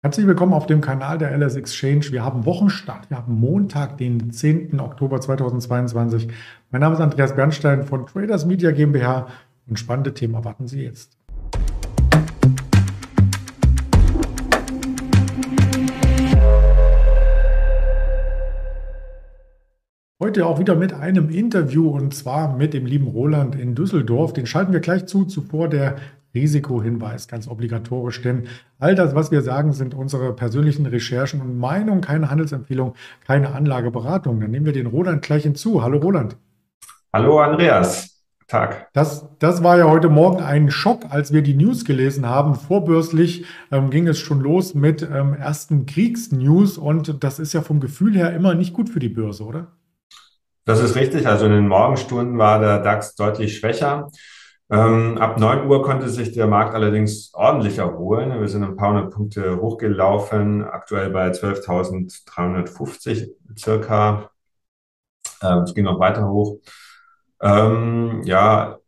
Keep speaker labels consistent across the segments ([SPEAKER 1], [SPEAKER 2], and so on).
[SPEAKER 1] Herzlich willkommen auf dem Kanal der LS Exchange. Wir haben Wochenstart. Wir haben Montag, den 10. Oktober 2022. Mein Name ist Andreas Bernstein von Traders Media GmbH und spannende Themen erwarten Sie jetzt. Heute auch wieder mit einem Interview und zwar mit dem lieben Roland in Düsseldorf. Den schalten wir gleich zu. Zuvor der Risikohinweis, ganz obligatorisch, denn all das, was wir sagen, sind unsere persönlichen Recherchen und Meinungen, keine Handelsempfehlung, keine Anlageberatung. Dann nehmen wir den Roland gleich hinzu. Hallo Roland.
[SPEAKER 2] Hallo Andreas. Tag.
[SPEAKER 1] Das, das war ja heute Morgen ein Schock, als wir die News gelesen haben. Vorbörslich ähm, ging es schon los mit ähm, ersten Kriegsnews und das ist ja vom Gefühl her immer nicht gut für die Börse, oder?
[SPEAKER 2] Das ist richtig. Also in den Morgenstunden war der DAX deutlich schwächer. Ähm, ab 9 Uhr konnte sich der Markt allerdings ordentlich erholen. Wir sind ein paar hundert Punkte hochgelaufen, aktuell bei 12.350 circa. Ähm, es ging noch weiter hoch. Ähm, ja,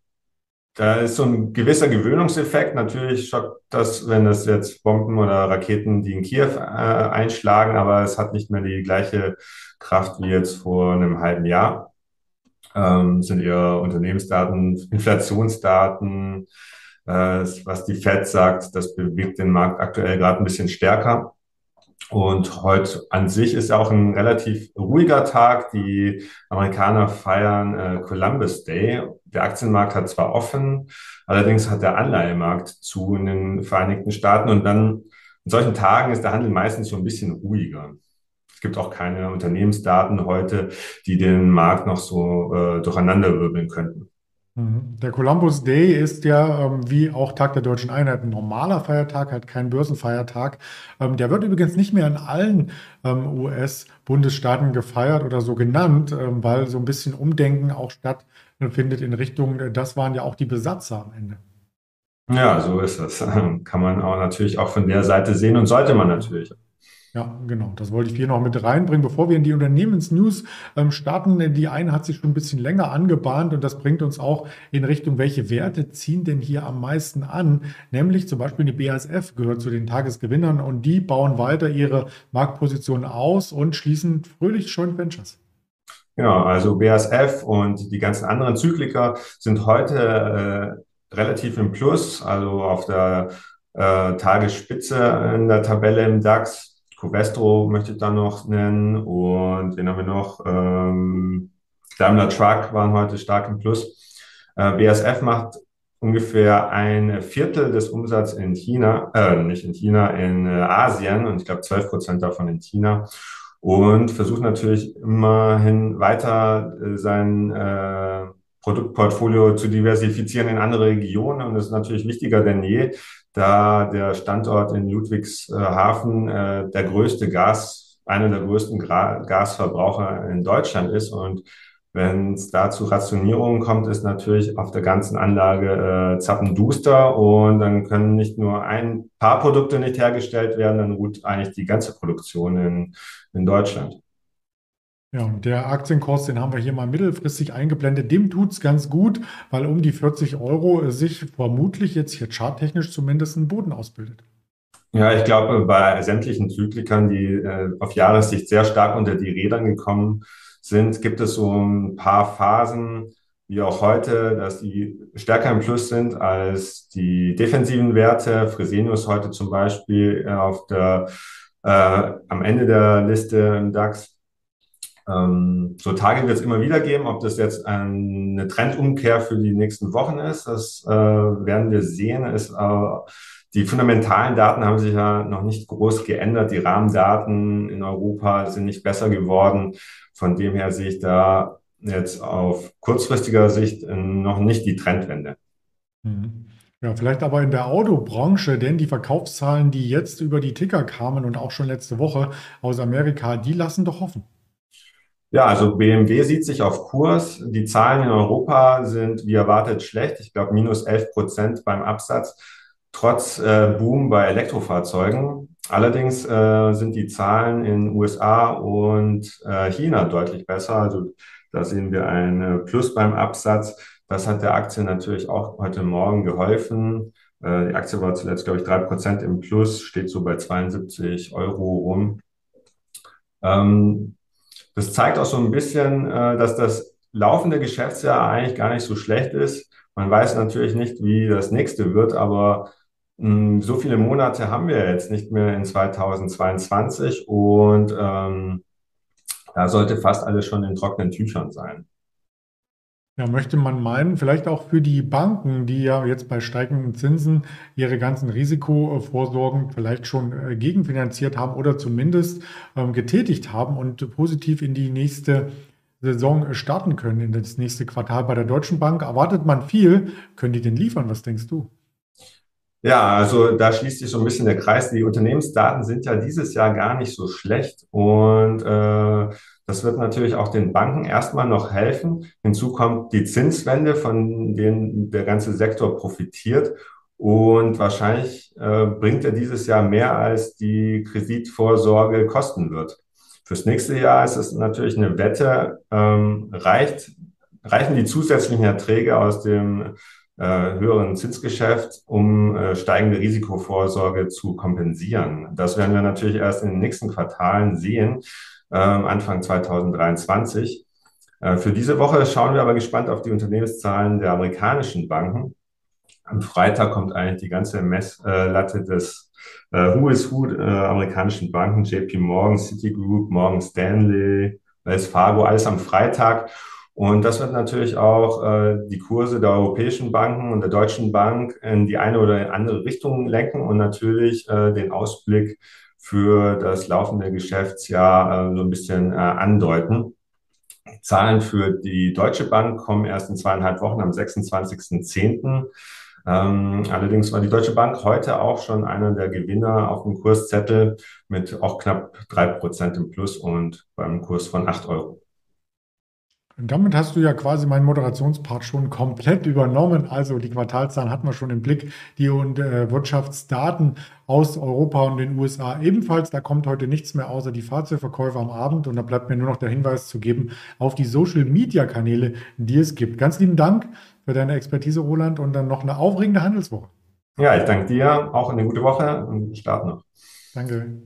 [SPEAKER 2] da ist so ein gewisser Gewöhnungseffekt. Natürlich schockt das, wenn es jetzt Bomben oder Raketen, die in Kiew äh, einschlagen, aber es hat nicht mehr die gleiche Kraft wie jetzt vor einem halben Jahr ähm, sind eher Unternehmensdaten, Inflationsdaten, äh, was die Fed sagt, das bewegt den Markt aktuell gerade ein bisschen stärker. Und heute an sich ist auch ein relativ ruhiger Tag. Die Amerikaner feiern äh, Columbus Day. Der Aktienmarkt hat zwar offen, allerdings hat der Anleihemarkt zu in den Vereinigten Staaten. Und dann in solchen Tagen ist der Handel meistens so ein bisschen ruhiger. Es gibt auch keine Unternehmensdaten heute, die den Markt noch so äh, durcheinanderwirbeln könnten.
[SPEAKER 1] Mhm. Der Columbus Day ist ja ähm, wie auch Tag der Deutschen Einheit ein normaler Feiertag, halt kein Börsenfeiertag. Ähm, der wird übrigens nicht mehr in allen ähm, US-Bundesstaaten gefeiert oder so genannt, ähm, weil so ein bisschen Umdenken auch stattfindet in Richtung, äh, das waren ja auch die Besatzer am Ende.
[SPEAKER 2] Ja, so ist das. Kann man auch natürlich auch von der Seite sehen und sollte man natürlich.
[SPEAKER 1] Ja, genau. Das wollte ich hier noch mit reinbringen. Bevor wir in die Unternehmensnews ähm, starten, die eine hat sich schon ein bisschen länger angebahnt und das bringt uns auch in Richtung, welche Werte ziehen denn hier am meisten an? Nämlich zum Beispiel die BASF gehört zu den Tagesgewinnern und die bauen weiter ihre Marktposition aus und schließen fröhlich Joint Ventures.
[SPEAKER 2] Genau, also BASF und die ganzen anderen Zykliker sind heute äh, relativ im Plus, also auf der äh, Tagesspitze in der Tabelle im DAX Covestro möchte ich da noch nennen und wen haben wir noch? Ähm, Daimler Truck waren heute stark im Plus. Äh, BASF macht ungefähr ein Viertel des Umsatzes in China, äh, nicht in China, in äh, Asien und ich glaube 12 Prozent davon in China und versucht natürlich immerhin weiter äh, sein äh, Produktportfolio zu diversifizieren in andere Regionen und das ist natürlich wichtiger denn je, da der Standort in Ludwigshafen äh, der größte Gas, einer der größten Gra Gasverbraucher in Deutschland ist. Und wenn es da zu Rationierungen kommt, ist natürlich auf der ganzen Anlage äh, zappenduster und dann können nicht nur ein paar Produkte nicht hergestellt werden, dann ruht eigentlich die ganze Produktion in, in Deutschland.
[SPEAKER 1] Ja, und der Aktienkurs, den haben wir hier mal mittelfristig eingeblendet. Dem tut es ganz gut, weil um die 40 Euro sich vermutlich jetzt hier charttechnisch zumindest ein Boden ausbildet.
[SPEAKER 2] Ja, ich glaube, bei sämtlichen Zyklikern, die äh, auf Jahressicht sehr stark unter die Rädern gekommen sind, gibt es so ein paar Phasen, wie auch heute, dass die stärker im Plus sind als die defensiven Werte. Fresenius heute zum Beispiel äh, auf der, äh, am Ende der Liste im DAX ähm, so Tage wird es immer wieder geben. Ob das jetzt eine Trendumkehr für die nächsten Wochen ist, das äh, werden wir sehen. Ist, äh, die fundamentalen Daten haben sich ja noch nicht groß geändert. Die Rahmendaten in Europa sind nicht besser geworden. Von dem her sehe ich da jetzt auf kurzfristiger Sicht noch nicht die Trendwende.
[SPEAKER 1] Mhm. Ja, vielleicht aber in der Autobranche, denn die Verkaufszahlen, die jetzt über die Ticker kamen und auch schon letzte Woche aus Amerika, die lassen doch hoffen.
[SPEAKER 2] Ja, also BMW sieht sich auf Kurs. Die Zahlen in Europa sind wie erwartet schlecht. Ich glaube, minus 11 Prozent beim Absatz, trotz äh, Boom bei Elektrofahrzeugen. Allerdings äh, sind die Zahlen in USA und äh, China deutlich besser. Also da sehen wir ein Plus beim Absatz. Das hat der Aktie natürlich auch heute Morgen geholfen. Äh, die Aktie war zuletzt, glaube ich, drei Prozent im Plus, steht so bei 72 Euro rum. Ähm, das zeigt auch so ein bisschen, äh, dass das laufende Geschäftsjahr eigentlich gar nicht so schlecht ist. Man weiß natürlich nicht, wie das nächste wird, aber mh, so viele Monate haben wir jetzt nicht mehr in 2022 und ähm, da sollte fast alles schon in trockenen Tüchern sein.
[SPEAKER 1] Ja, möchte man meinen, vielleicht auch für die Banken, die ja jetzt bei steigenden Zinsen ihre ganzen Risikovorsorgen vielleicht schon äh, gegenfinanziert haben oder zumindest ähm, getätigt haben und positiv in die nächste Saison starten können, in das nächste Quartal. Bei der Deutschen Bank erwartet man viel. Können die denn liefern? Was denkst du?
[SPEAKER 2] Ja, also da schließt sich so ein bisschen der Kreis. Die Unternehmensdaten sind ja dieses Jahr gar nicht so schlecht und äh, das wird natürlich auch den Banken erstmal noch helfen. Hinzu kommt die Zinswende, von denen der ganze Sektor profitiert. Und wahrscheinlich äh, bringt er dieses Jahr mehr, als die Kreditvorsorge kosten wird. Fürs nächste Jahr ist es natürlich eine Wette. Ähm, reicht, reichen die zusätzlichen Erträge aus dem höheren Zinsgeschäft, um äh, steigende Risikovorsorge zu kompensieren? Das werden wir natürlich erst in den nächsten Quartalen sehen. Ähm, Anfang 2023. Äh, für diese Woche schauen wir aber gespannt auf die Unternehmenszahlen der amerikanischen Banken. Am Freitag kommt eigentlich die ganze Messlatte des äh, Who is Who äh, amerikanischen Banken, JP Morgan, Citigroup, Morgan Stanley, Wells Fargo, alles am Freitag. Und das wird natürlich auch äh, die Kurse der europäischen Banken und der Deutschen Bank in die eine oder andere Richtung lenken und natürlich äh, den Ausblick für das laufende Geschäftsjahr äh, so ein bisschen äh, andeuten. Zahlen für die Deutsche Bank kommen erst in zweieinhalb Wochen am 26.10. Ähm, allerdings war die Deutsche Bank heute auch schon einer der Gewinner auf dem Kurszettel mit auch knapp drei Prozent im Plus und beim Kurs von acht Euro.
[SPEAKER 1] Und damit hast du ja quasi meinen Moderationspart schon komplett übernommen. Also die Quartalszahlen hatten wir schon im Blick, die und äh, Wirtschaftsdaten aus Europa und den USA ebenfalls. Da kommt heute nichts mehr außer die Fahrzeugverkäufe am Abend. Und da bleibt mir nur noch der Hinweis zu geben auf die Social-Media-Kanäle, die es gibt. Ganz lieben Dank für deine Expertise, Roland, und dann noch eine aufregende Handelswoche.
[SPEAKER 2] Ja, ich danke dir. Auch eine gute Woche und Start noch.
[SPEAKER 1] Danke.